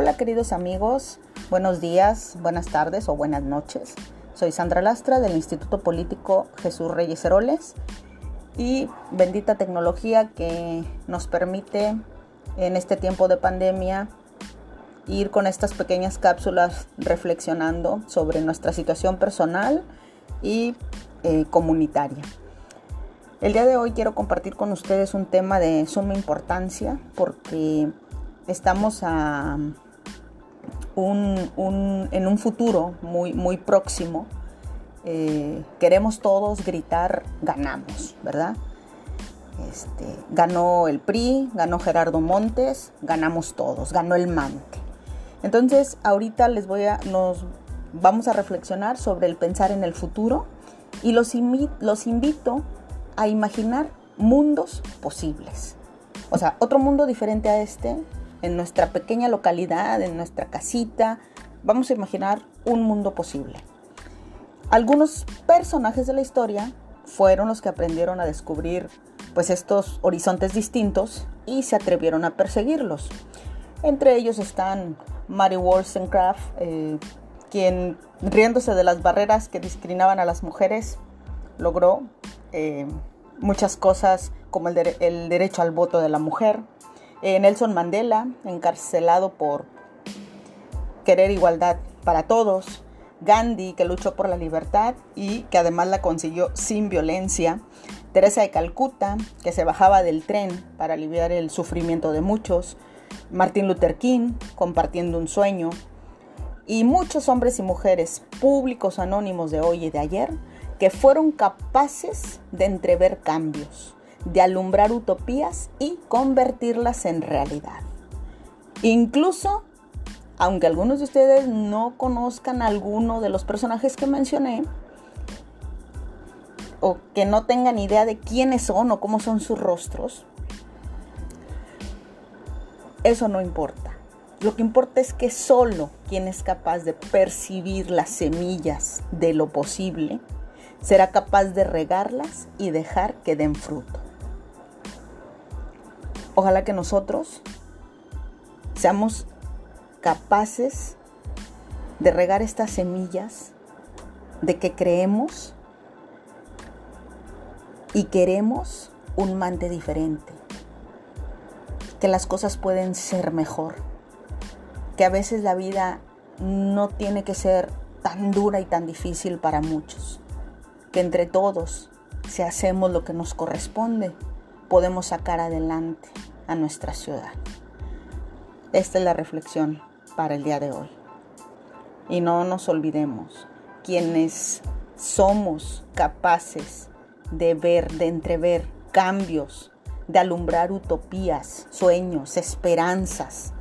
Hola queridos amigos, buenos días, buenas tardes o buenas noches. Soy Sandra Lastra del Instituto Político Jesús Reyes Heroles y bendita tecnología que nos permite en este tiempo de pandemia ir con estas pequeñas cápsulas reflexionando sobre nuestra situación personal y eh, comunitaria. El día de hoy quiero compartir con ustedes un tema de suma importancia porque estamos a en un futuro muy, muy próximo. Eh, queremos todos gritar ganamos, ¿verdad? Este, ganó el PRI, ganó Gerardo Montes, ganamos todos, ganó el MANTE. Entonces, ahorita les voy a, nos vamos a reflexionar sobre el pensar en el futuro y los, los invito a imaginar mundos posibles. O sea, otro mundo diferente a este, en nuestra pequeña localidad, en nuestra casita. Vamos a imaginar un mundo posible. Algunos personajes de la historia fueron los que aprendieron a descubrir pues estos horizontes distintos y se atrevieron a perseguirlos. Entre ellos están Mary Wollstonecraft, eh, quien riéndose de las barreras que discriminaban a las mujeres, logró eh, muchas cosas como el, derecho al voto de la mujer. Eh, Nelson Mandela, encarcelado por querer igualdad para todos. Gandhi, que luchó por la libertad y que además la consiguió sin violencia. Teresa de Calcuta, que se bajaba del tren para aliviar el sufrimiento de muchos. Martin Luther King, compartiendo un sueño. Y muchos hombres y mujeres públicos anónimos de hoy y de ayer que fueron capaces de entrever cambios, de alumbrar utopías y convertirlas en realidad. Incluso, aunque algunos de ustedes no conozcan alguno de los personajes que mencioné, o que no tengan idea de quiénes son o cómo son sus rostros, eso no importa. Lo que importa es que solo quien es capaz de percibir las semillas de lo posible será capaz de regarlas y dejar que den fruto. Ojalá que nosotros seamos capaces de regar estas semillas de que creemos y queremos un mante diferente, que las cosas pueden ser mejor, que a veces la vida no tiene que ser tan dura y tan difícil para muchos que entre todos, si hacemos lo que nos corresponde, podemos sacar adelante a nuestra ciudad. Esta es la reflexión para el día de hoy. Y no nos olvidemos, quienes somos capaces de ver, de entrever cambios, de alumbrar utopías, sueños, esperanzas,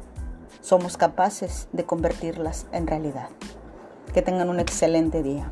somos capaces de convertirlas en realidad. Que tengan un excelente día.